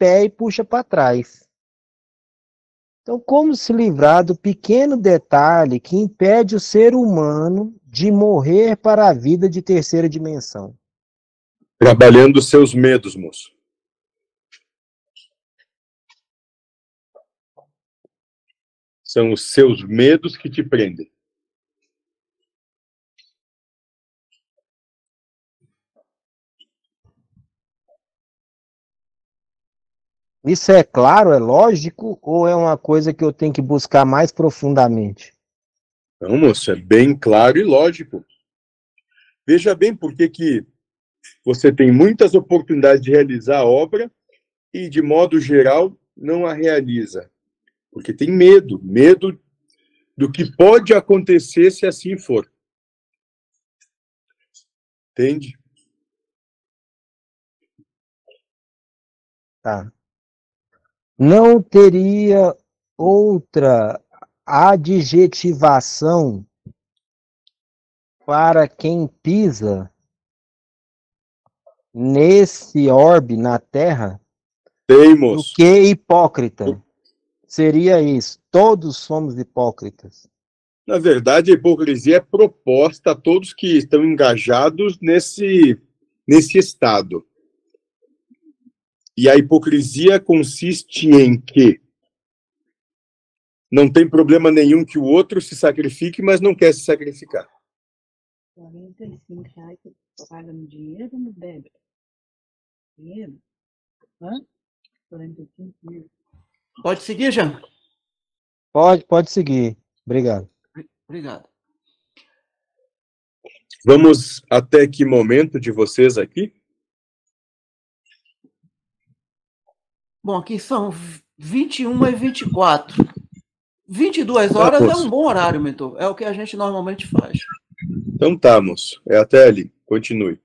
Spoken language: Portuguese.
pé e puxa para trás. Então, como se livrar do pequeno detalhe que impede o ser humano de morrer para a vida de terceira dimensão? Trabalhando seus medos, moço. São os seus medos que te prendem. Isso é claro, é lógico, ou é uma coisa que eu tenho que buscar mais profundamente? Não, moço, é bem claro e lógico. Veja bem por que, que você tem muitas oportunidades de realizar a obra e, de modo geral, não a realiza. Porque tem medo, medo do que pode acontecer se assim for. Entende? Tá não teria outra adjetivação para quem pisa nesse orbe na Terra Temos. do que hipócrita. Seria isso. Todos somos hipócritas. Na verdade, a hipocrisia é proposta a todos que estão engajados nesse, nesse estado. E a hipocrisia consiste em que não tem problema nenhum que o outro se sacrifique, mas não quer se sacrificar. 45 reais você paga no dinheiro ou no débito? Dinheiro? Hã? 45 mil. Pode seguir, Jean? Pode, pode seguir. Obrigado. Obrigado. Vamos até que momento de vocês aqui? Bom, aqui são 21 e 24. 22 tá, horas é um bom horário, mentor. É o que a gente normalmente faz. Então tá, moço. É até ali. Continue.